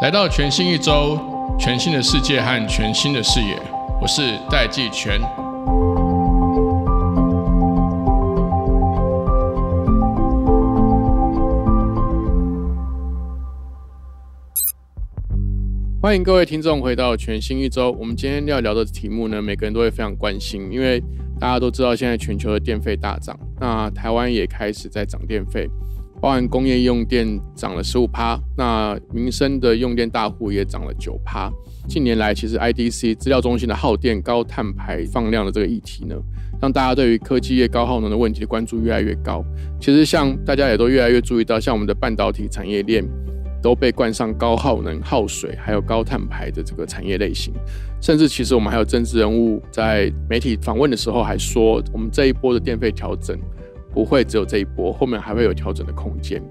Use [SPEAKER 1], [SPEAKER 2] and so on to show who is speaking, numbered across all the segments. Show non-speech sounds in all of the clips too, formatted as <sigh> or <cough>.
[SPEAKER 1] 来到全新一周，全新的世界和全新的视野，我是戴季全。欢迎各位听众回到全新一周。我们今天要聊的题目呢，每个人都会非常关心，因为大家都知道现在全球的电费大涨，那台湾也开始在涨电费，包含工业用电涨了十五趴，那民生的用电大户也涨了九趴。近年来，其实 IDC 资料中心的耗电、高碳排放量的这个议题呢，让大家对于科技业高耗能的问题的关注越来越高。其实，像大家也都越来越注意到，像我们的半导体产业链。都被冠上高耗能、耗水，还有高碳排的这个产业类型，甚至其实我们还有政治人物在媒体访问的时候还说，我们这一波的电费调整不会只有这一波，后面还会有调整的空间。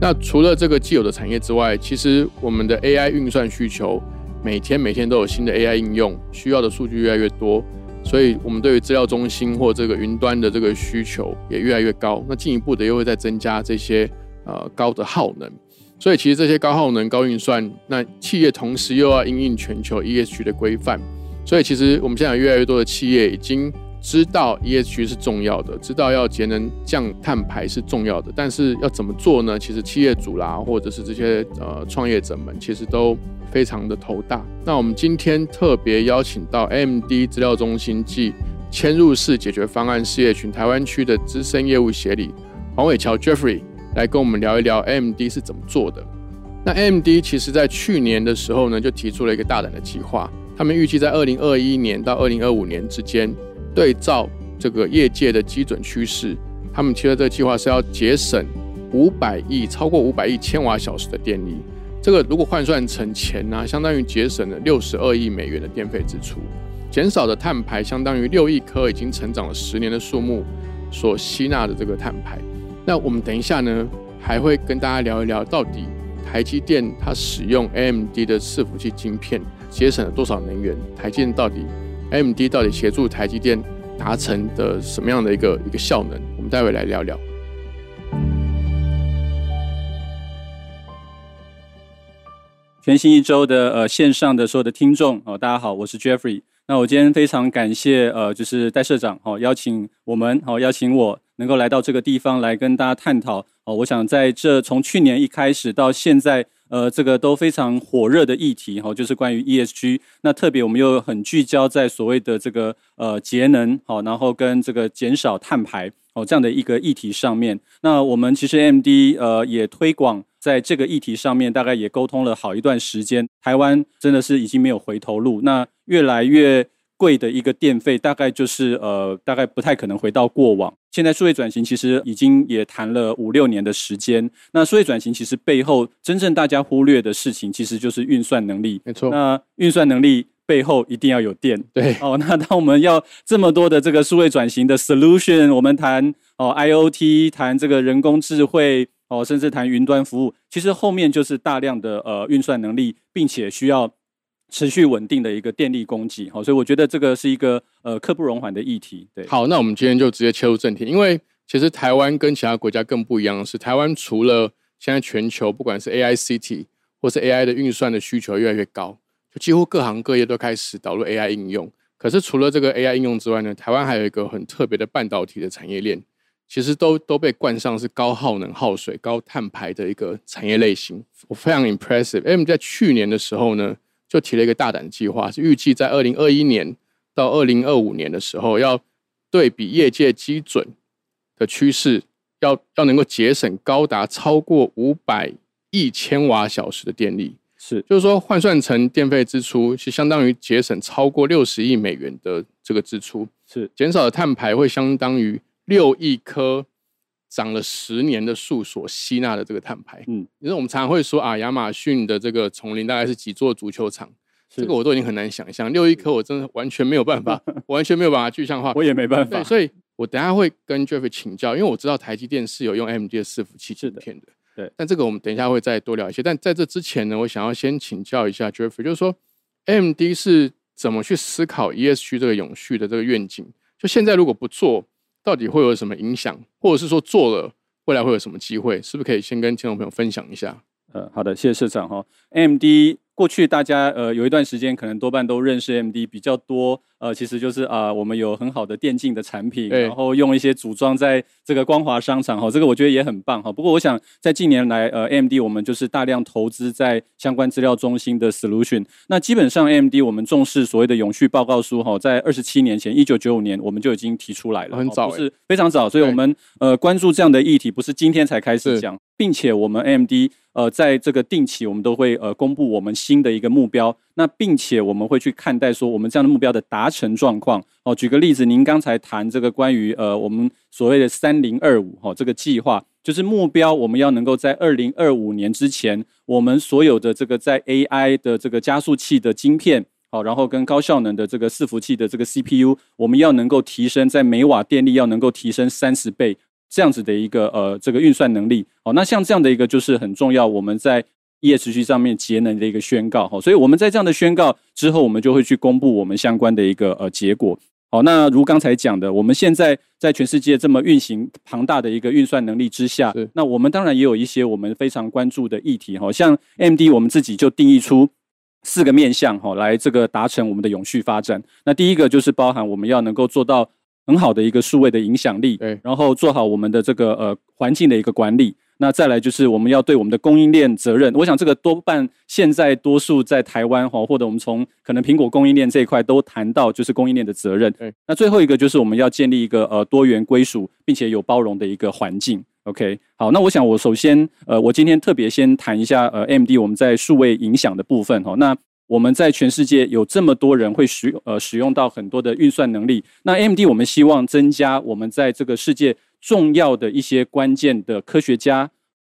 [SPEAKER 1] 那除了这个既有的产业之外，其实我们的 AI 运算需求每天每天都有新的 AI 应用，需要的数据越来越多，所以我们对于资料中心或这个云端的这个需求也越来越高。那进一步的又会再增加这些呃高的耗能。所以其实这些高耗能、高运算，那企业同时又要应应全球 ESG 的规范，所以其实我们现在越来越多的企业已经知道 ESG 是重要的，知道要节能降碳排是重要的，但是要怎么做呢？其实企业主啦，或者是这些呃创业者们，其实都非常的头大。那我们今天特别邀请到 AMD 资料中心暨嵌入式解决方案事业群台湾区的资深业务协理黄伟桥 Jeffrey。来跟我们聊一聊 AMD 是怎么做的。那 AMD 其实在去年的时候呢，就提出了一个大胆的计划。他们预计在二零二一年到二零二五年之间，对照这个业界的基准趋势，他们提的这个计划是要节省五百亿，超过五百亿千瓦小时的电力。这个如果换算成钱呢，相当于节省了六十二亿美元的电费支出，减少的碳排相当于六亿颗已经成长了十年的树木所吸纳的这个碳排。那我们等一下呢，还会跟大家聊一聊，到底台积电它使用 AMD 的伺服器晶片节省了多少能源？台积电到底 AMD 到底协助台积电达成的什么样的一个一个效能？我们待会来聊聊。
[SPEAKER 2] 全新一周的呃线上的所有的听众哦，大家好，我是 Jeffrey。那我今天非常感谢呃，就是戴社长哦，邀请我们哦，邀请我。能够来到这个地方来跟大家探讨哦，我想在这从去年一开始到现在，呃，这个都非常火热的议题哈，就是关于 ESG。那特别我们又很聚焦在所谓的这个呃节能好，然后跟这个减少碳排哦这样的一个议题上面。那我们其实 MD 呃也推广在这个议题上面，大概也沟通了好一段时间。台湾真的是已经没有回头路，那越来越。贵的一个电费，大概就是呃，大概不太可能回到过往。现在数位转型其实已经也谈了五六年的时间。那数位转型其实背后真正大家忽略的事情，其实就是运算能力。
[SPEAKER 1] 没错。
[SPEAKER 2] 那运算能力背后一定要有电。
[SPEAKER 1] 对。
[SPEAKER 2] 哦，那当我们要这么多的这个数位转型的 solution，我们谈哦 IOT，谈这个人工智慧，哦，甚至谈云端服务，其实后面就是大量的呃运算能力，并且需要。持续稳定的一个电力供给，好，所以我觉得这个是一个呃刻不容缓的议题。对，
[SPEAKER 1] 好，那我们今天就直接切入正题，因为其实台湾跟其他国家更不一样的是，台湾除了现在全球不管是 AI CT 或是 AI 的运算的需求越来越高，就几乎各行各业都开始导入 AI 应用。可是除了这个 AI 应用之外呢，台湾还有一个很特别的半导体的产业链，其实都都被冠上是高耗能、耗水、高碳排的一个产业类型。我非常 impressive。M 在去年的时候呢。就提了一个大胆的计划，是预计在二零二一年到二零二五年的时候，要对比业界基准的趋势，要要能够节省高达超过五百亿千瓦小时的电力。
[SPEAKER 2] 是，
[SPEAKER 1] 就是说换算成电费支出，是相当于节省超过六十亿美元的这个支出。
[SPEAKER 2] 是，
[SPEAKER 1] 减少的碳排会相当于六亿颗。长了十年的树所吸纳的这个碳排，嗯，因为我们常常会说啊，亚马逊的这个丛林大概是几座足球场，这个我都已经很难想象。六亿颗，我真的完全没有办法，<laughs> 完全没有办法具象化，
[SPEAKER 2] 我也没办法。
[SPEAKER 1] 对，所以我等下会跟 Jeff 请教，因为我知道台积电是有用 MD 的伺服器制片的，
[SPEAKER 2] 对。
[SPEAKER 1] 但这个我们等一下会再多聊一些。但在这之前呢，我想要先请教一下 Jeff，就是说 MD 是怎么去思考 ESG 这个永续的这个愿景？就现在如果不做。到底会有什么影响，或者是说做了未来会有什么机会？是不是可以先跟听众朋友分享一下？
[SPEAKER 2] 呃，好的，谢谢社长哈。，MD 过去大家呃有一段时间可能多半都认识 AMD 比较多，呃，其实就是啊我们有很好的电竞的产品，然后用一些组装在这个光华商场哈，这个我觉得也很棒哈。不过我想在近年来呃 AMD 我们就是大量投资在相关资料中心的 solution，那基本上 AMD 我们重视所谓的永续报告书哈，在二十七年前一九九五年我们就已经提出来了，
[SPEAKER 1] 很早，
[SPEAKER 2] 是非常早，所以我们呃关注这样的议题不是今天才开始讲，并且我们 AMD。呃，在这个定期，我们都会呃公布我们新的一个目标，那并且我们会去看待说我们这样的目标的达成状况。哦，举个例子，您刚才谈这个关于呃我们所谓的三零二五哈这个计划，就是目标我们要能够在二零二五年之前，我们所有的这个在 AI 的这个加速器的晶片，好，然后跟高效能的这个伺服器的这个 CPU，我们要能够提升在每瓦电力要能够提升三十倍。这样子的一个呃这个运算能力，哦，那像这样的一个就是很重要，我们在 ESG 上面节能的一个宣告，哈，所以我们在这样的宣告之后，我们就会去公布我们相关的一个呃结果，好，那如刚才讲的，我们现在在全世界这么运行庞大的一个运算能力之下，那我们当然也有一些我们非常关注的议题，哈，像 MD 我们自己就定义出四个面向，哈，来这个达成我们的永续发展。那第一个就是包含我们要能够做到。很好的一个数位的影响力，
[SPEAKER 1] 对，
[SPEAKER 2] 然后做好我们的这个呃环境的一个管理。那再来就是我们要对我们的供应链责任。我想这个多半现在多数在台湾哈，或者我们从可能苹果供应链这一块都谈到就是供应链的责任。
[SPEAKER 1] 对，
[SPEAKER 2] 那最后一个就是我们要建立一个呃多元归属并且有包容的一个环境。OK，好，那我想我首先呃我今天特别先谈一下呃 MD 我们在数位影响的部分哈。那我们在全世界有这么多人会使呃使用到很多的运算能力，那 AMD 我们希望增加我们在这个世界重要的一些关键的科学家、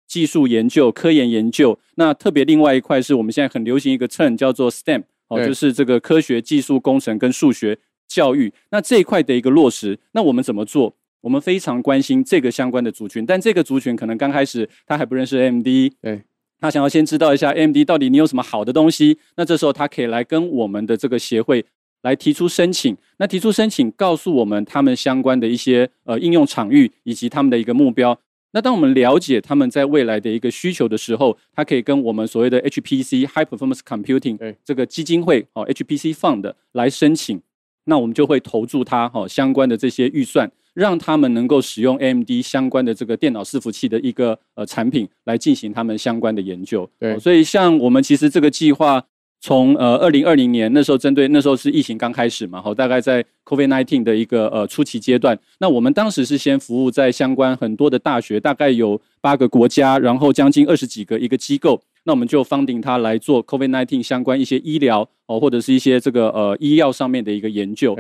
[SPEAKER 2] 技术研究、科研研究。那特别另外一块是我们现在很流行一个 term 叫做 STEM，哦，就是这个科学技术工程跟数学教育。那这一块的一个落实，那我们怎么做？我们非常关心这个相关的族群，但这个族群可能刚开始他还不认识 AMD，
[SPEAKER 1] 对。
[SPEAKER 2] 他想要先知道一下 AMD 到底你有什么好的东西，那这时候他可以来跟我们的这个协会来提出申请。那提出申请，告诉我们他们相关的一些呃应用场域以及他们的一个目标。那当我们了解他们在未来的一个需求的时候，他可以跟我们所谓的 HPC High Performance Computing 这个基金会哦 HPC Fund 来申请。那我们就会投注它哈相关的这些预算。让他们能够使用 AMD 相关的这个电脑伺服器的一个呃产品来进行他们相关的研究。
[SPEAKER 1] 对，
[SPEAKER 2] 所以像我们其实这个计划从呃二零二零年那时候针对那时候是疫情刚开始嘛，好，大概在 COVID nineteen 的一个呃初期阶段。那我们当时是先服务在相关很多的大学，大概有八个国家，然后将近二十几个一个机构。那我们就 funding 它来做 COVID-19 相关一些医疗哦，或者是一些这个呃医药上面的一个研究。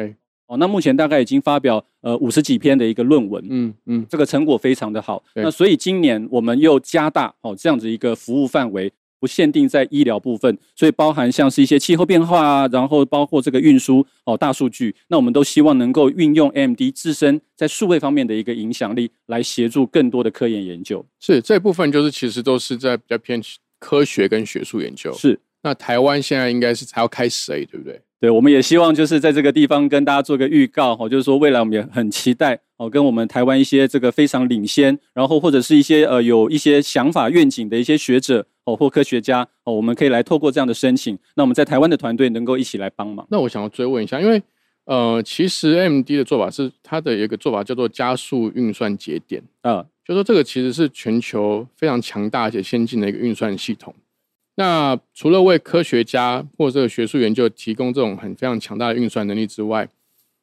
[SPEAKER 2] 哦，那目前大概已经发表呃五十几篇的一个论文，嗯嗯，这个成果非常的好。那所以今年我们又加大哦这样子一个服务范围，不限定在医疗部分，所以包含像是一些气候变化啊，然后包括这个运输哦大数据，那我们都希望能够运用 AMD 自身在数位方面的一个影响力，来协助更多的科研研究。
[SPEAKER 1] 是这部分就是其实都是在比较偏科学跟学术研究。
[SPEAKER 2] 是，
[SPEAKER 1] 那台湾现在应该是才要开始而已，对不对？
[SPEAKER 2] 对，我们也希望就是在这个地方跟大家做个预告哦，就是说未来我们也很期待哦，跟我们台湾一些这个非常领先，然后或者是一些呃有一些想法愿景的一些学者哦或科学家哦，我们可以来透过这样的申请，那我们在台湾的团队能够一起来帮忙。
[SPEAKER 1] 那我想要追问一下，因为呃，其实 M D 的做法是它的一个做法叫做加速运算节点啊，就说这个其实是全球非常强大而且先进的一个运算系统。那除了为科学家或者学术研究提供这种很非常强大的运算能力之外，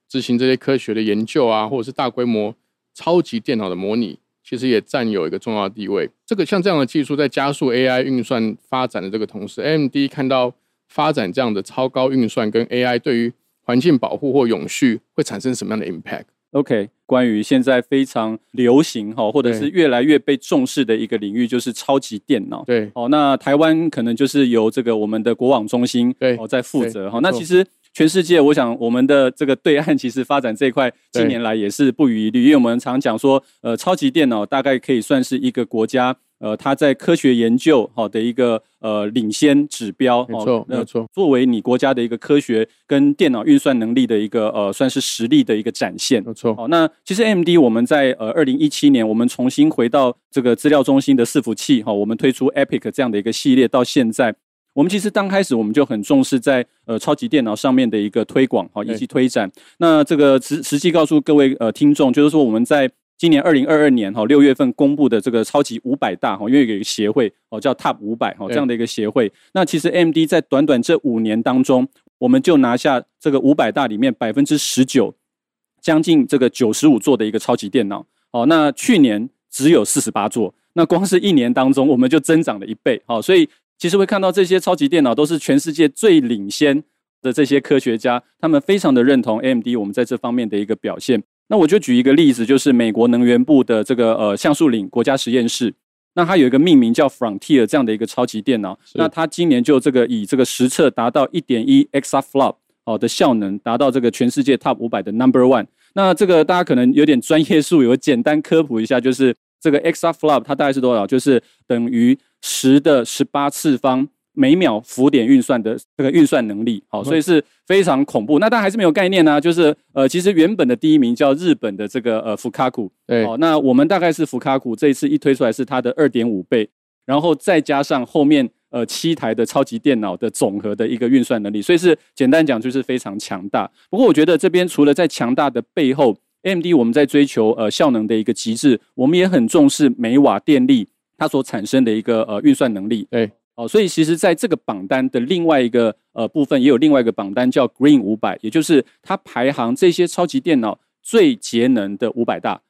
[SPEAKER 1] 执行这些科学的研究啊，或者是大规模超级电脑的模拟，其实也占有一个重要地位。这个像这样的技术在加速 AI 运算发展的这个同时，AMD 看到发展这样的超高运算跟 AI 对于环境保护或永续会产生什么样的 impact？
[SPEAKER 2] impact？OK，关于现在非常流行哈，或者是越来越被重视的一个领域，就是超级电脑。
[SPEAKER 1] 对，
[SPEAKER 2] 哦，那台湾可能就是由这个我们的国网中心
[SPEAKER 1] 对
[SPEAKER 2] 哦在负责哈。那其实全世界，我想我们的这个对岸其实发展这一块，近年来也是不遗余力，因为我们常讲说，呃，超级电脑大概可以算是一个国家呃，它在科学研究好的一个呃领先指标，
[SPEAKER 1] 没错，没错。
[SPEAKER 2] 作为你国家的一个科学跟电脑运算能力的一个呃，算是实力的一个展现，
[SPEAKER 1] 没错。
[SPEAKER 2] 好，那其实 AMD 我们在呃二零一七年，我们重新回到这个资料中心的伺服器，哈，我们推出 EPIC 这样的一个系列，到现在，我们其实刚开始我们就很重视在呃超级电脑上面的一个推广，哈，以及推展。那这个实实际告诉各位呃听众，就是说我们在。今年二零二二年哈六月份公布的这个超级五百大哈，因为有一个协会哦叫 Top 五百哈这样的一个协会。那其实 AMD 在短短这五年当中，我们就拿下这个五百大里面百分之十九，将近这个九十五座的一个超级电脑。哦，那去年只有四十八座，那光是一年当中我们就增长了一倍。好，所以其实会看到这些超级电脑都是全世界最领先的这些科学家，他们非常的认同 AMD 我们在这方面的一个表现。那我就举一个例子，就是美国能源部的这个呃橡树岭国家实验室，那它有一个命名叫 Frontier 这样的一个超级电脑，那它今年就这个以这个实测达到一点一 exaflop 哦的效能，达到这个全世界 top 五百的 number one。那这个大家可能有点专业术语，我简单科普一下，就是这个 exaflop 它大概是多少？就是等于十的十八次方。每秒浮点运算的这个运算能力，好，所以是非常恐怖。那但还是没有概念呢，就是呃，其实原本的第一名叫日本的这个呃福卡库，
[SPEAKER 1] 对，
[SPEAKER 2] 好，那我们大概是福卡库这一次一推出来是它的二点五倍，然后再加上后面呃七台的超级电脑的总和的一个运算能力，所以是简单讲就是非常强大。不过我觉得这边除了在强大的背后，AMD 我们在追求呃效能的一个极致，我们也很重视每瓦电力它所产生的一个呃运算能力，
[SPEAKER 1] 对。
[SPEAKER 2] 哦，所以其实在这个榜单的另外一个呃部分，也有另外一个榜单叫 Green 五百，也就是它排行这些超级电脑最节能的五百大。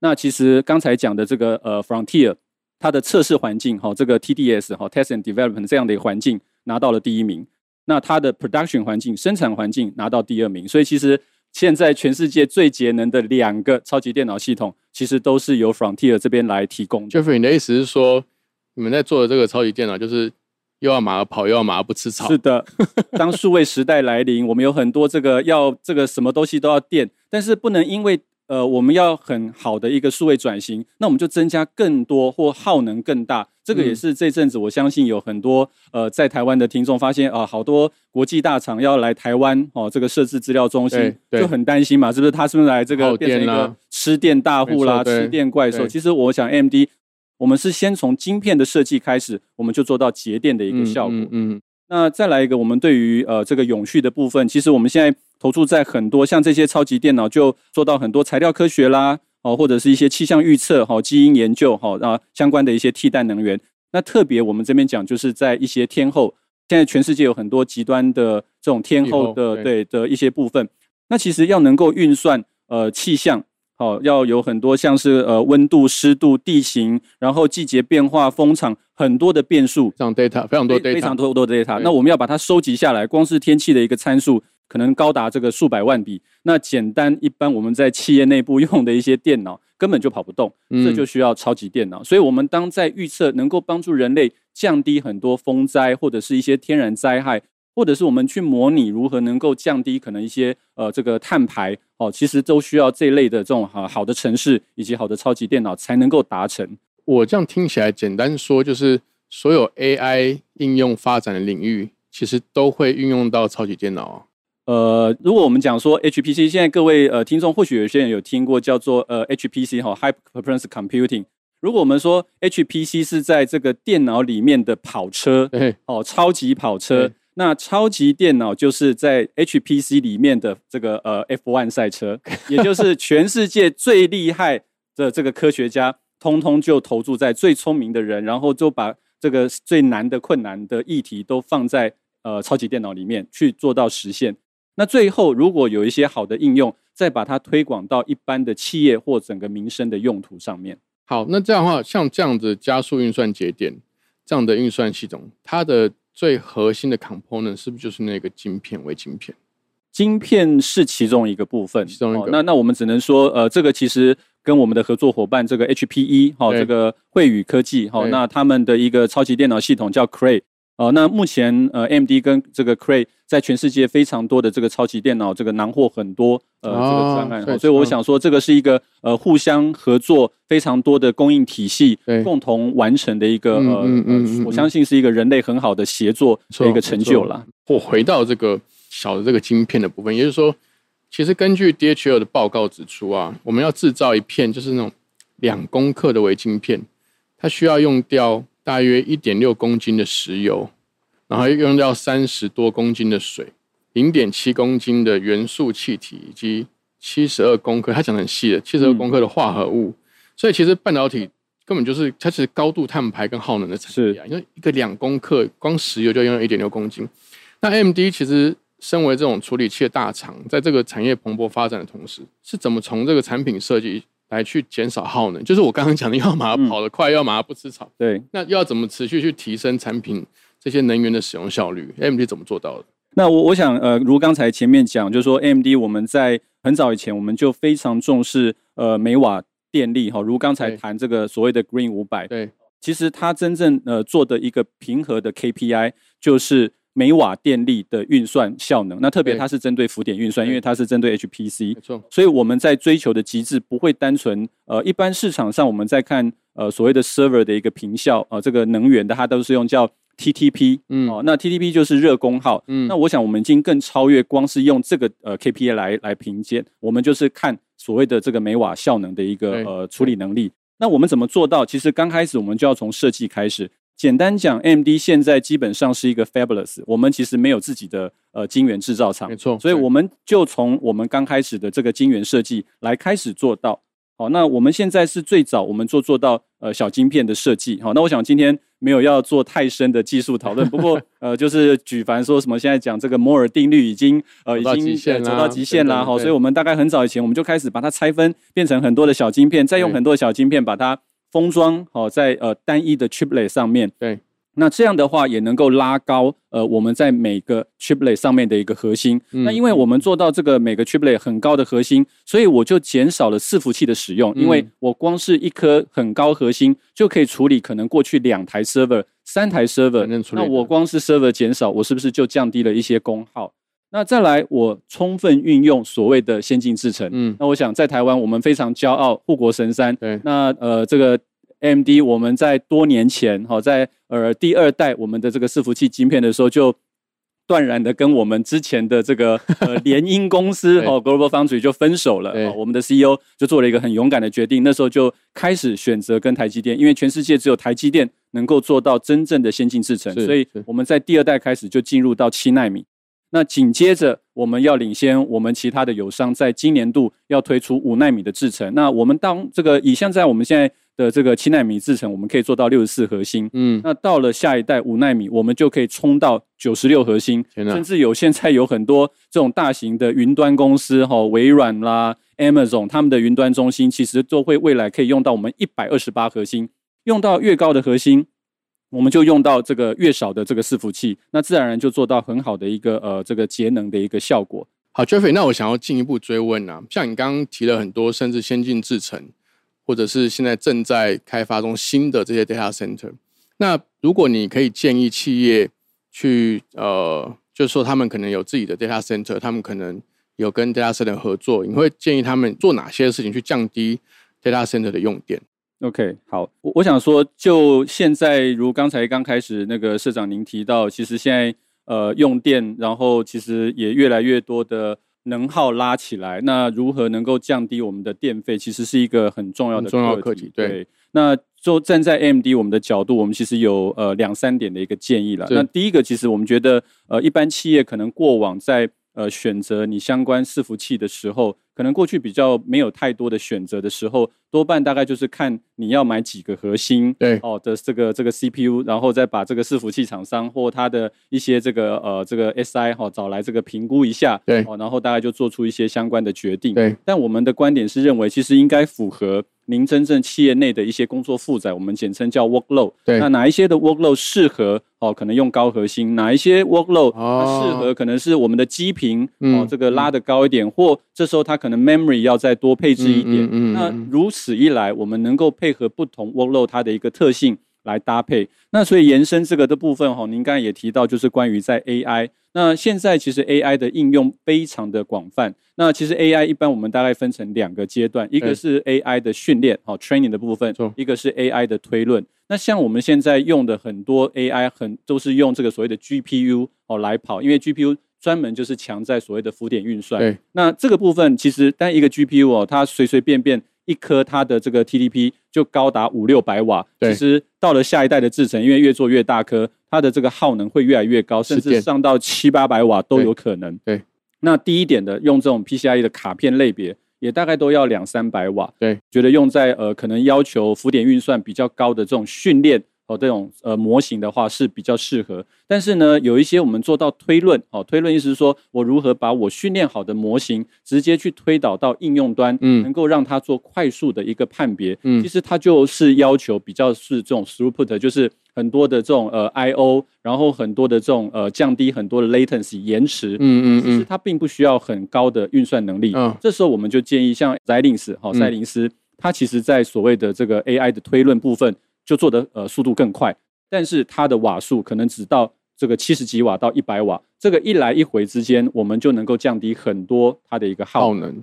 [SPEAKER 2] 那其实刚才讲的这个呃 Frontier，它的测试环境哈，这个 TDS 哈 Test and Development 这样的一个环境拿到了第一名。那它的 Production 环境生产环境拿到第二名。所以其实现在全世界最节能的两个超级电脑系统，其实都是由 Frontier 这边来提供。
[SPEAKER 1] Jeffrey，你的意思是说？你们在做的这个超级电脑，就是又要马儿跑，又要马儿不吃草。
[SPEAKER 2] 是的，<laughs> 当数位时代来临，我们有很多这个要这个什么东西都要电，但是不能因为呃我们要很好的一个数位转型，那我们就增加更多或耗能更大。这个也是这阵子我相信有很多呃在台湾的听众发现啊，好多国际大厂要来台湾哦，这个设置资料中心就很担心嘛，是不是他是不是来这个变成一个吃电大户啦，吃电怪兽？其实我想 M D。我们是先从晶片的设计开始，我们就做到节电的一个效果。嗯，那再来一个，我们对于呃这个永续的部分，其实我们现在投注在很多像这些超级电脑，就做到很多材料科学啦，哦或者是一些气象预测、哈基因研究、哈啊相关的一些替代能源。那特别我们这边讲，就是在一些天后，现在全世界有很多极端的这种天后的对的一些部分，那其实要能够运算呃气象。好，要有很多像是呃温度、湿度、地形，然后季节变化、风场很多的变数，
[SPEAKER 1] 这样 data 非常多 data，
[SPEAKER 2] 非常多多的 data。那我们要把它收集下来，光是天气的一个参数可能高达这个数百万笔。那简单一般我们在企业内部用的一些电脑根本就跑不动，这就需要超级电脑。所以，我们当在预测能够帮助人类降低很多风灾或者是一些天然灾害。或者是我们去模拟如何能够降低可能一些呃这个碳排哦，其实都需要这一类的这种好好的城市以及好的超级电脑才能够达成。
[SPEAKER 1] 我这样听起来，简单说就是所有 AI 应用发展的领域，其实都会运用到超级电脑。
[SPEAKER 2] 呃，如果我们讲说 HPC，现在各位呃听众或许有些人有听过叫做呃 HPC 哈，High Performance Computing。如果我们说 HPC 是在这个电脑里面的跑车，哦，超级跑车。那超级电脑就是在 HPC 里面的这个呃 F1 赛车，也就是全世界最厉害的这个科学家，通通就投注在最聪明的人，然后就把这个最难的困难的议题都放在呃超级电脑里面去做到实现。那最后如果有一些好的应用，再把它推广到一般的企业或整个民生的用途上面。
[SPEAKER 1] 好，那这样的话，像这样子加速运算节点这样的运算系统，它的最核心的 component 是不是就是那个晶片？为晶片，
[SPEAKER 2] 晶片是其中一个部分。
[SPEAKER 1] 其中一个，
[SPEAKER 2] 那那我们只能说，呃，这个其实跟我们的合作伙伴这个 HPE 哈，这个惠宇科技哈，那他们的一个超级电脑系统叫 Cray，哦，那目前呃，AMD 跟这个 Cray 在全世界非常多的这个超级电脑这个囊获很多呃这个专案，所以我想说这个是一个呃互相合作非常多的供应体系共同完成的一个呃，我相信是一个人类很好的协作的一个成就了。
[SPEAKER 1] 我回到这个小的这个晶片的部分，也就是说，其实根据 DHL 的报告指出啊，我们要制造一片就是那种两公克的微晶片，它需要用掉。大约一点六公斤的石油，然后用掉三十多公斤的水，零点七公斤的元素气体，以及七十二公克，他讲的很细的七十二公克的化合物。所以其实半导体根本就是它是高度碳排跟耗能的产业啊，因为一个两公克光石油就要用一点六公斤。那 M D 其实身为这种处理器的大厂，在这个产业蓬勃发展的同时，是怎么从这个产品设计？来去减少耗能，就是我刚刚讲的，要马跑得快，要马不吃草。
[SPEAKER 2] 对，
[SPEAKER 1] 那要怎么持续去提升产品这些能源的使用效率？AMD 怎么做到的？
[SPEAKER 2] 那我我想，呃，如刚才前面讲，就是说 AMD 我们在很早以前我们就非常重视呃每瓦电力哈，如刚才谈这个所谓的 Green 五百。
[SPEAKER 1] 对，
[SPEAKER 2] 其实它真正呃做的一个平和的 KPI 就是。每瓦电力的运算效能，那特别它是针对浮点运算，因为它是针对 HPC，
[SPEAKER 1] 没错。
[SPEAKER 2] 所以我们在追求的极致不会单纯，呃，一般市场上我们在看，呃，所谓的 server 的一个频效，啊，这个能源的它都是用叫 TTP，嗯，哦，那 TTP 就是热功耗，嗯，那我想我们已经更超越光是用这个呃 KPI 来来评鉴，我们就是看所谓的这个每瓦效能的一个呃处理能力。那我们怎么做到？其实刚开始我们就要从设计开始。简单讲，AMD 现在基本上是一个 Fabulous，我们其实没有自己的呃晶圆制造厂，
[SPEAKER 1] 没错，
[SPEAKER 2] 所以我们就从我们刚开始的这个晶圆设计来开始做到。好，那我们现在是最早我们做做到呃小晶片的设计。好，那我想今天没有要做太深的技术讨论，<laughs> 不过呃就是举凡说什么现在讲这个摩尔定律已经
[SPEAKER 1] 呃已经
[SPEAKER 2] 走到极限啦，好，所以我们大概很早以前我们就开始把它拆分变成很多的小晶片，再用很多小晶片把它。封装好在呃单一的 chiplet 上面，
[SPEAKER 1] 对，
[SPEAKER 2] 那这样的话也能够拉高呃我们在每个 chiplet 上面的一个核心。那因为我们做到这个每个 chiplet 很高的核心，所以我就减少了伺服器的使用，因为我光是一颗很高核心就可以处理可能过去两台 server、三台 server，那我光是 server 减少，我是不是就降低了一些功耗？那再来，我充分运用所谓的先进制程。嗯，那我想在台湾，我们非常骄傲，护国神山。
[SPEAKER 1] 对，
[SPEAKER 2] 那呃，这个 AMD 我们在多年前，哈，在呃第二代我们的这个伺服器晶片的时候，就断然的跟我们之前的这个呃 <laughs> 联姻公司哦 Global Foundry 就分手了。我们的 CEO 就做了一个很勇敢的决定，那时候就开始选择跟台积电，因为全世界只有台积电能够做到真正的先进制程，所以我们在第二代开始就进入到七纳米。那紧接着，我们要领先我们其他的友商，在今年度要推出五纳米的制程。那我们当这个以现在我们现在的这个七纳米制程，我们可以做到六十四核心。嗯，那到了下一代五纳米，我们就可以冲到九十六核心。甚至有现在有很多这种大型的云端公司，哈，微软啦、Amazon，他们的云端中心其实都会未来可以用到我们一百二十八核心，用到越高的核心。我们就用到这个越少的这个伺服器，那自然而然就做到很好的一个呃这个节能的一个效果。
[SPEAKER 1] 好，Jeffrey，那我想要进一步追问啊，像你刚刚提了很多，甚至先进制程，或者是现在正在开发中新的这些 data center，那如果你可以建议企业去呃，就是说他们可能有自己的 data center，他们可能有跟 data center 合作，你会建议他们做哪些事情去降低 data center 的用电
[SPEAKER 2] ？OK，好，我我想说，就现在如刚才刚开始那个社长您提到，其实现在呃用电，然后其实也越来越多的能耗拉起来，那如何能够降低我们的电费，其实是一个很重要的
[SPEAKER 1] 重要课题。对，
[SPEAKER 2] 那就站在 AMD 我们的角度，我们其实有呃两三点的一个建议了。那第一个，其实我们觉得呃一般企业可能过往在呃选择你相关伺服器的时候。可能过去比较没有太多的选择的时候，多半大概就是看你要买几个核心，
[SPEAKER 1] 对
[SPEAKER 2] 哦的这个这个 CPU，然后再把这个伺服器厂商或它的一些这个呃这个 SI 哈找来这个评估一下，
[SPEAKER 1] 对
[SPEAKER 2] 哦，然后大概就做出一些相关的决定。
[SPEAKER 1] 对，
[SPEAKER 2] 但我们的观点是认为，其实应该符合您真正企业内的一些工作负载，我们简称叫 workload。
[SPEAKER 1] 对，
[SPEAKER 2] 那哪一些的 workload 适合？哦，可能用高核心？哪一些 workload 它适合可能是我们的基频哦，这个拉的高一点，或这时候它可能 memory 要再多配置一点，那如此一来，我们能够配合不同 workload 它的一个特性来搭配。那所以延伸这个的部分哈，您刚才也提到，就是关于在 AI。那现在其实 AI 的应用非常的广泛。那其实 AI 一般我们大概分成两个阶段，一个是 AI 的训练，好 training 的部分，一个是 AI 的推论。那像我们现在用的很多 AI，很都是用这个所谓的 GPU 哦来跑，因为 GPU 专门就是强在所谓的浮点运算。
[SPEAKER 1] 对。
[SPEAKER 2] 那这个部分其实单一个 GPU 哦，它随随便便一颗它的这个 TDP 就高达五六百瓦。其实到了下一代的制程，因为越做越大颗。它的这个耗能会越来越高，甚至上到七八百瓦都有可能。
[SPEAKER 1] 对，
[SPEAKER 2] 那第一点的用这种 PCIe 的卡片类别，也大概都要两三百瓦。
[SPEAKER 1] 对，
[SPEAKER 2] 觉得用在呃可能要求浮点运算比较高的这种训练。哦，这种呃模型的话是比较适合，但是呢，有一些我们做到推论，哦，推论意思是说我如何把我训练好的模型直接去推导到应用端，嗯，能够让它做快速的一个判别，嗯，其实它就是要求比较是这种 throughput，就是很多的这种呃 I O，然后很多的这种呃降低很多的 latency 延迟，嗯嗯嗯，其实它并不需要很高的运算能力，嗯，这时候我们就建议像赛林斯，好，赛林斯，它其实在所谓的这个 AI 的推论部分。就做的呃速度更快，但是它的瓦数可能只到这个七十几瓦到一百瓦，这个一来一回之间，我们就能够降低很多它的一个耗能。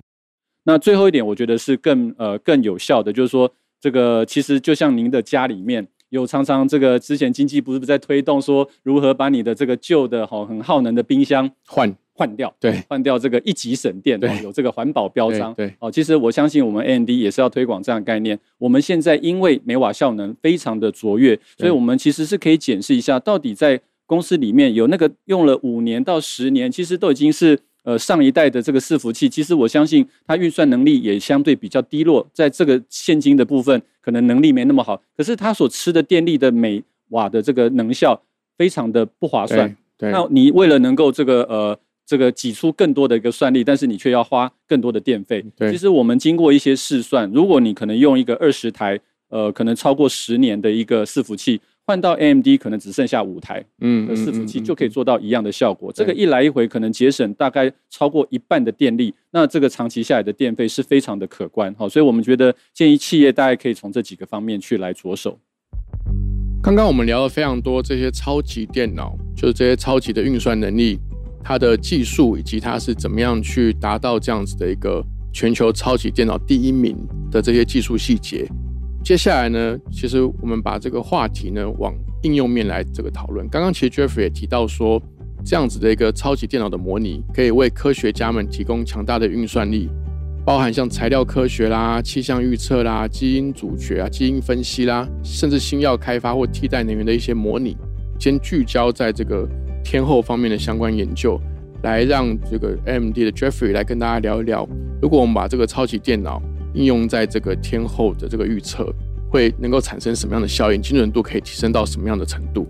[SPEAKER 2] 那最后一点，我觉得是更呃更有效的，就是说这个其实就像您的家里面有常常这个之前经济不是在推动说如何把你的这个旧的好很耗能的冰箱
[SPEAKER 1] 换。
[SPEAKER 2] 换掉，
[SPEAKER 1] 对，
[SPEAKER 2] 换掉这个一级省电，
[SPEAKER 1] 对，
[SPEAKER 2] 有这个环保标章，
[SPEAKER 1] 对，
[SPEAKER 2] 哦，其实我相信我们 A N D 也是要推广这样的概念。我们现在因为每瓦效能非常的卓越，所以我们其实是可以检视一下，到底在公司里面有那个用了五年到十年，其实都已经是呃上一代的这个伺服器，其实我相信它运算能力也相对比较低落，在这个现金的部分可能能力没那么好，可是它所吃的电力的每瓦的这个能效非常的不划算。
[SPEAKER 1] 对，
[SPEAKER 2] 那你为了能够这个呃。这个挤出更多的一个算力，但是你却要花更多的电费。
[SPEAKER 1] 对，
[SPEAKER 2] 其实我们经过一些试算，如果你可能用一个二十台，呃，可能超过十年的一个伺服器，换到 AMD 可能只剩下五台，嗯，伺服器就可以做到一样的效果。这个一来一回可能节省大概超过一半的电力，那这个长期下来的电费是非常的可观。好，所以我们觉得建议企业大概可以从这几个方面去来着手。
[SPEAKER 1] 刚刚我们聊了非常多这些超级电脑，就是这些超级的运算能力。它的技术以及它是怎么样去达到这样子的一个全球超级电脑第一名的这些技术细节。接下来呢，其实我们把这个话题呢往应用面来这个讨论。刚刚其实 Jeff 也提到说，这样子的一个超级电脑的模拟，可以为科学家们提供强大的运算力，包含像材料科学啦、气象预测啦、基因组学啊、基因分析啦，甚至新药开发或替代能源的一些模拟，先聚焦在这个。天后方面的相关研究，来让这个 AMD 的 Jeffrey 来跟大家聊一聊，如果我们把这个超级电脑应用在这个天后的这个预测，会能够产生什么样的效应，精准度可以提升到什么样的程度？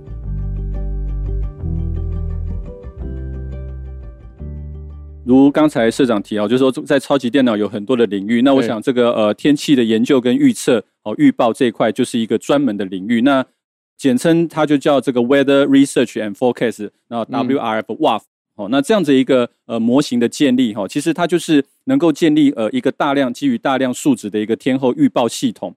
[SPEAKER 2] 如刚才社长提到，就是说在超级电脑有很多的领域，那我想这个呃天气的研究跟预测哦预报这一块就是一个专门的领域。那简称它就叫这个 Weather Research and Forecast，那 WRF WAF 哦，那这样子一个呃模型的建立哈，其实它就是能够建立呃一个大量基于大量数值的一个天候预报系统，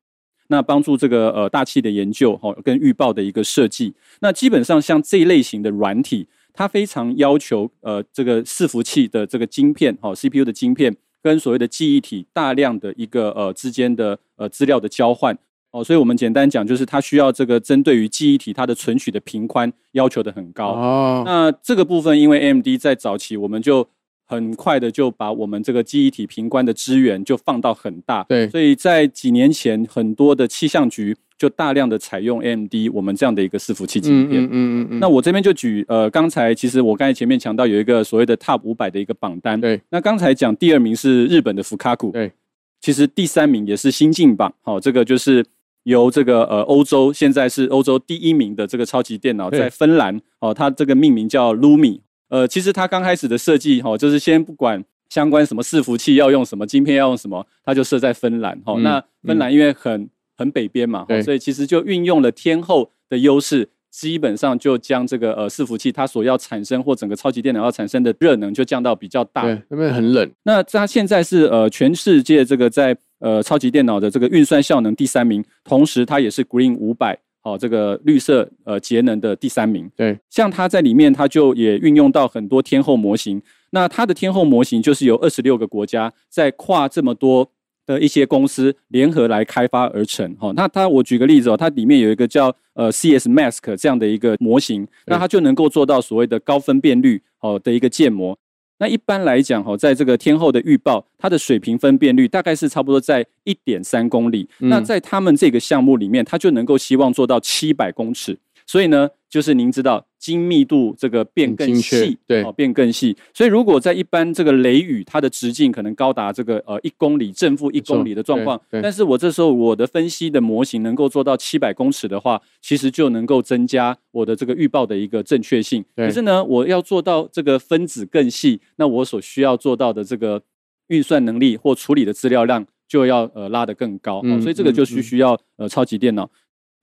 [SPEAKER 2] 那帮助这个呃大气的研究哈跟预报的一个设计。那基本上像这一类型的软体，它非常要求呃这个伺服器的这个晶片哈 CPU 的晶片跟所谓的记忆体大量的一个呃之间的呃资料的交换。哦，所以我们简单讲，就是它需要这个针对于记忆体它的存取的频宽要求的很高。哦，那这个部分因为 AMD 在早期，我们就很快的就把我们这个记忆体频宽的资源就放到很大。
[SPEAKER 1] 对，
[SPEAKER 2] 所以在几年前，很多的气象局就大量的采用 AMD 我们这样的一个伺服器晶片。嗯嗯嗯。那我这边就举呃，刚才其实我刚才前面强调有一个所谓的 Top 五百的一个榜单。
[SPEAKER 1] 对。
[SPEAKER 2] 那刚才讲第二名是日本的福卡库。
[SPEAKER 1] 对。
[SPEAKER 2] 其实第三名也是新晋榜。好，这个就是。由这个呃欧洲现在是欧洲第一名的这个超级电脑，在芬兰哦，它这个命名叫 Lumi。呃，其实它刚开始的设计哈，就是先不管相关什么伺服器要用什么晶片要用什么，它就设在芬兰。哈，那芬兰因为很很北边嘛，所以其实就运用了天后的优势。基本上就将这个呃伺服器它所要产生或整个超级电脑要产生的热能就降到比较大，
[SPEAKER 1] 对，那边很冷。
[SPEAKER 2] 那它现在是呃全世界这个在呃超级电脑的这个运算效能第三名，同时它也是 Green 五百哦，这个绿色呃节能的第三名。
[SPEAKER 1] 对，
[SPEAKER 2] 像它在里面，它就也运用到很多天后模型。那它的天后模型就是由二十六个国家在跨这么多的一些公司联合来开发而成。哈，那它我举个例子哦，它里面有一个叫呃 CS Mask 这样的一个模型，那它就能够做到所谓的高分辨率哦的一个建模。那一般来讲，哈，在这个天后的预报，它的水平分辨率大概是差不多在一点三公里。那在他们这个项目里面，它就能够希望做到七百公尺。所以呢，就是您知道精密度这个变更细，
[SPEAKER 1] 对，
[SPEAKER 2] 哦，变更细。所以如果在一般这个雷雨，它的直径可能高达这个呃一公里正负一公里的状况，但是我这时候我的分析的模型能够做到七百公尺的话，其实就能够增加我的这个预报的一个正确性。可是呢，我要做到这个分子更细，那我所需要做到的这个运算能力或处理的资料量就要呃拉得更高。所以这个就是需要呃超级电脑。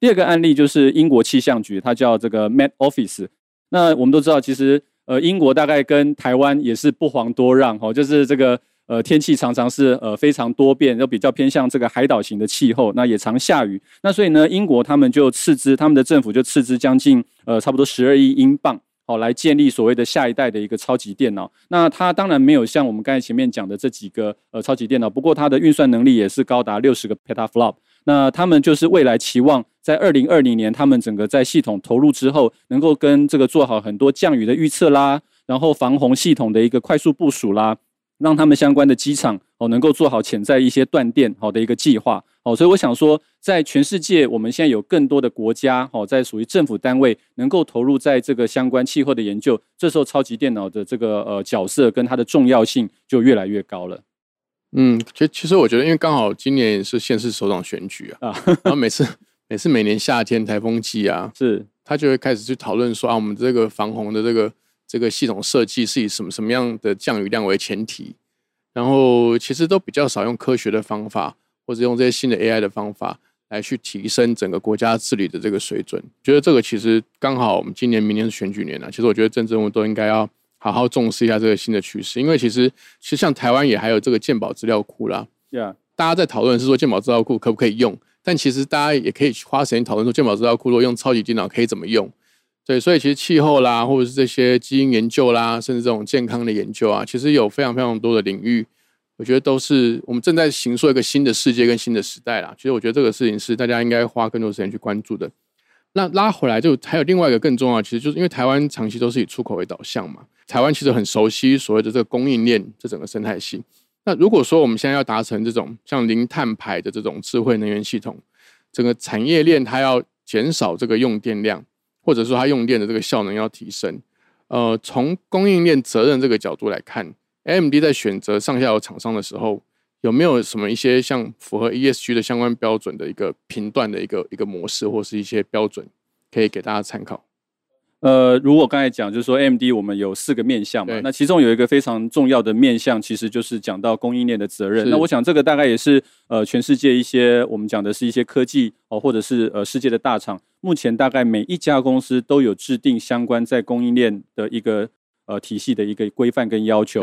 [SPEAKER 2] 第二个案例就是英国气象局，它叫这个 Met Office。那我们都知道，其实呃，英国大概跟台湾也是不遑多让哦，就是这个呃天气常常是呃非常多变，又比较偏向这个海岛型的气候，那也常下雨。那所以呢，英国他们就斥资，他们的政府就斥资将近呃差不多十二亿英镑。好，来建立所谓的下一代的一个超级电脑。那它当然没有像我们刚才前面讲的这几个呃超级电脑，不过它的运算能力也是高达六十个 petaflop。那他们就是未来期望在二零二零年，他们整个在系统投入之后，能够跟这个做好很多降雨的预测啦，然后防洪系统的一个快速部署啦。让他们相关的机场哦能够做好潜在一些断电好的一个计划哦，所以我想说，在全世界，我们现在有更多的国家哦，在属于政府单位能够投入在这个相关气候的研究，这时候超级电脑的这个呃角色跟它的重要性就越来越高了。
[SPEAKER 1] 嗯，其实其实我觉得，因为刚好今年是县市首长选举啊，然后每次每次每年夏天台风季啊，<laughs>
[SPEAKER 2] 是
[SPEAKER 1] 他就会开始去讨论说啊，我们这个防洪的这个。这个系统设计是以什么什么样的降雨量为前提，然后其实都比较少用科学的方法，或者用这些新的 AI 的方法来去提升整个国家治理的这个水准。觉得这个其实刚好我们今年、明年是选举年啊，其实我觉得政治人物都应该要好好重视一下这个新的趋势，因为其实其实像台湾也还有这个鉴宝资料库啦，大家在讨论是说鉴宝资料库可不可以用，但其实大家也可以花时间讨论说鉴宝资料库如果用超级电脑可以怎么用。对，所以其实气候啦，或者是这些基因研究啦，甚至这种健康的研究啊，其实有非常非常多的领域，我觉得都是我们正在形塑一个新的世界跟新的时代啦。其实我觉得这个事情是大家应该花更多时间去关注的。那拉回来就还有另外一个更重要，其实就是因为台湾长期都是以出口为导向嘛，台湾其实很熟悉所谓的这个供应链这整个生态系。那如果说我们现在要达成这种像零碳排的这种智慧能源系统，整个产业链它要减少这个用电量。或者说它用电的这个效能要提升，呃，从供应链责任这个角度来看，AMD 在选择上下游厂商的时候，有没有什么一些像符合 ESG 的相关标准的一个频段的一个一个模式，或是一些标准，可以给大家参考？
[SPEAKER 2] 呃，如果刚才讲，就是说 AMD 我们有四个面向嘛，那其中有一个非常重要的面向，其实就是讲到供应链的责任。那我想这个大概也是呃全世界一些我们讲的是一些科技哦，或者是呃世界的大厂，目前大概每一家公司都有制定相关在供应链的一个呃体系的一个规范跟要求。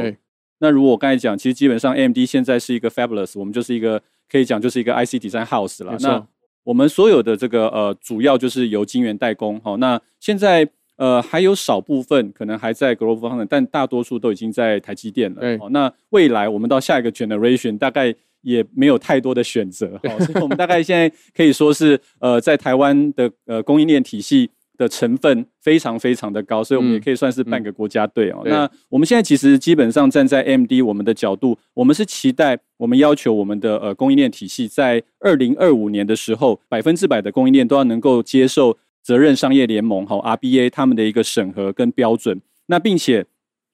[SPEAKER 2] 那如果我刚才讲，其实基本上 AMD 现在是一个 Fabulous，我们就是一个可以讲就是一个 IC Design House 了。那我们所有的这个呃主要就是由晶圆代工。好，那现在。呃，还有少部分可能还在 Global f u n 但大多数都已经在台积电了。哦，那未来我们到下一个 Generation 大概也没有太多的选择。好，<laughs> 所以我们大概现在可以说是呃，在台湾的呃供应链体系的成分非常非常的高，所以我们也可以算是半个国家队哦。那我们现在其实基本上站在 MD 我们的角度，我们是期待我们要求我们的呃供应链体系在二零二五年的时候，百分之百的供应链都要能够接受。责任商业联盟哈 RBA 他们的一个审核跟标准，那并且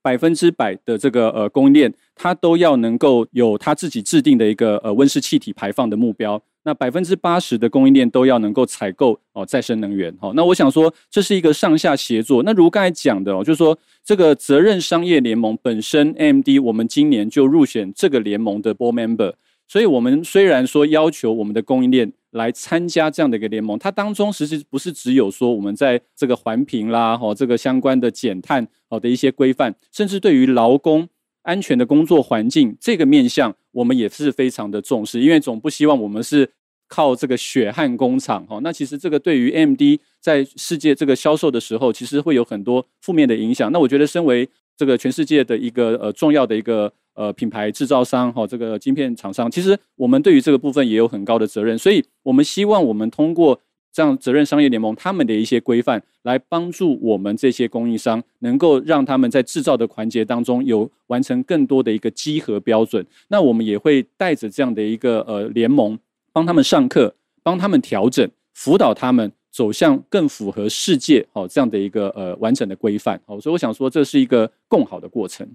[SPEAKER 2] 百分之百的这个呃供应链，它都要能够有它自己制定的一个呃温室气体排放的目标。那百分之八十的供应链都要能够采购哦再生能源。好，那我想说这是一个上下协作。那如刚才讲的哦，就是说这个责任商业联盟本身，AMD 我们今年就入选这个联盟的 Board Member。所以，我们虽然说要求我们的供应链来参加这样的一个联盟，它当中其实不是只有说我们在这个环评啦，哦，这个相关的减碳好的一些规范，甚至对于劳工安全的工作环境这个面向，我们也是非常的重视，因为总不希望我们是靠这个血汗工厂哈，那其实这个对于 M D 在世界这个销售的时候，其实会有很多负面的影响。那我觉得，身为这个全世界的一个呃重要的一个呃品牌制造商哈，这个晶片厂商，其实我们对于这个部分也有很高的责任。所以我们希望我们通过这样责任商业联盟他们的一些规范，来帮助我们这些供应商，能够让他们在制造的环节当中有完成更多的一个稽核标准。那我们也会带着这样的一个呃联盟。帮他们上课，帮他们调整，辅导他们走向更符合世界好这样的一个呃完整的规范好，所以我想说这是一个共好的过程。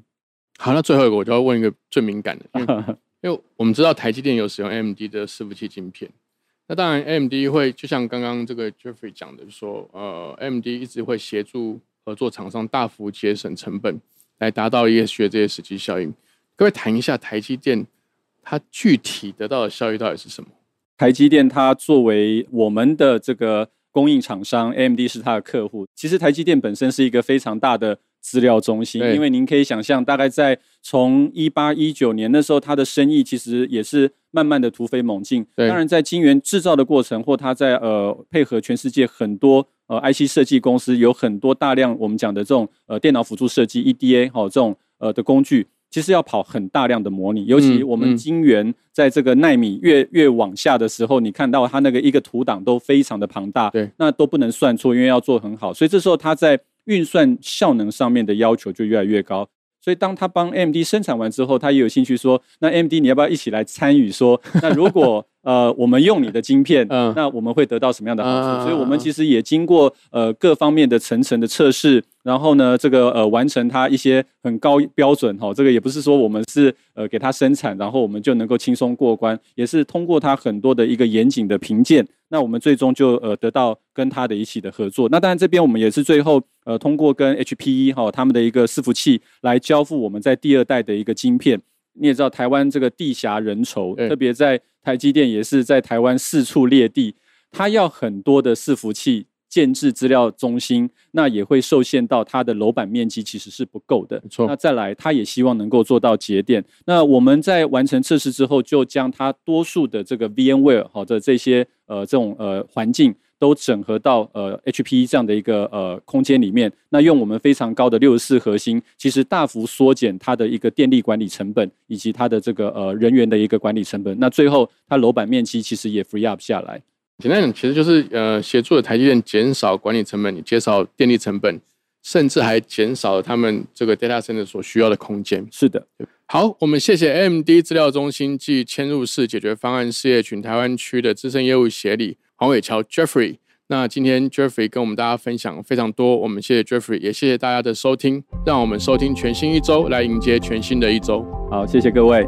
[SPEAKER 1] 好，那最后一个我就要问一个最敏感的，因为 <laughs> 因为我们知道台积电有使用 AMD 的伺服器晶片，那当然 AMD 会就像刚刚这个 Jeffrey 讲的说，呃，AMD 一直会协助合作厂商大幅节省成本，来达到一些学这些实际效应。各位谈一下台积电它具体得到的效益到底是什么？
[SPEAKER 2] 台积电它作为我们的这个供应厂商，AMD 是它的客户。其实台积电本身是一个非常大的资料中心，因为您可以想象，大概在从一八一九年那时候，它的生意其实也是慢慢的突飞猛进。当然，在晶圆制造的过程，或它在呃配合全世界很多呃 IC 设计公司，有很多大量我们讲的这种呃电脑辅助设计 EDA 哈这种呃的工具。其实要跑很大量的模拟，尤其我们晶圆在这个纳米越越往下的时候，你看到它那个一个图档都非常的庞大，
[SPEAKER 1] 对，
[SPEAKER 2] 那都不能算错，因为要做很好，所以这时候它在运算效能上面的要求就越来越高。所以当他帮 AMD 生产完之后，他也有兴趣说，那 AMD 你要不要一起来参与？说那如果呃，我们用你的晶片，嗯，那我们会得到什么样的好处？所以，我们其实也经过呃各方面的层层的测试，然后呢，这个呃完成它一些很高标准哈。这个也不是说我们是呃给它生产，然后我们就能够轻松过关，也是通过它很多的一个严谨的评鉴，那我们最终就呃得到跟它的一起的合作。那当然这边我们也是最后呃通过跟 HPE 哈他们的一个伺服器来交付我们在第二代的一个晶片。你也知道台湾这个地狭人稠，特别在台积电也是在台湾四处列地，它要很多的伺服器建制资料中心，那也会受限到它的楼板面积其实是不够的。
[SPEAKER 1] 没错，
[SPEAKER 2] 那再来，它也希望能够做到节电。那我们在完成测试之后，就将它多数的这个 VMware 好的这些呃这种呃环境。都整合到呃 HPE 这样的一个呃空间里面，那用我们非常高的六十四核心，其实大幅缩减它的一个电力管理成本，以及它的这个呃人员的一个管理成本。那最后它楼板面积其实也 free up 下来。
[SPEAKER 1] 简单讲，其实就是呃协助了台积电减少管理成本，减少电力成本，甚至还减少了他们这个 data center 所需要的空间。
[SPEAKER 2] 是的，
[SPEAKER 1] 好，我们谢谢 AMD 资料中心暨嵌入式解决方案事业群台湾区的资深业务协理。黄伟桥 Jeffrey，那今天 Jeffrey 跟我们大家分享非常多，我们谢谢 Jeffrey，也谢谢大家的收听，让我们收听全新一周，来迎接全新的一周。
[SPEAKER 2] 好，谢谢各位。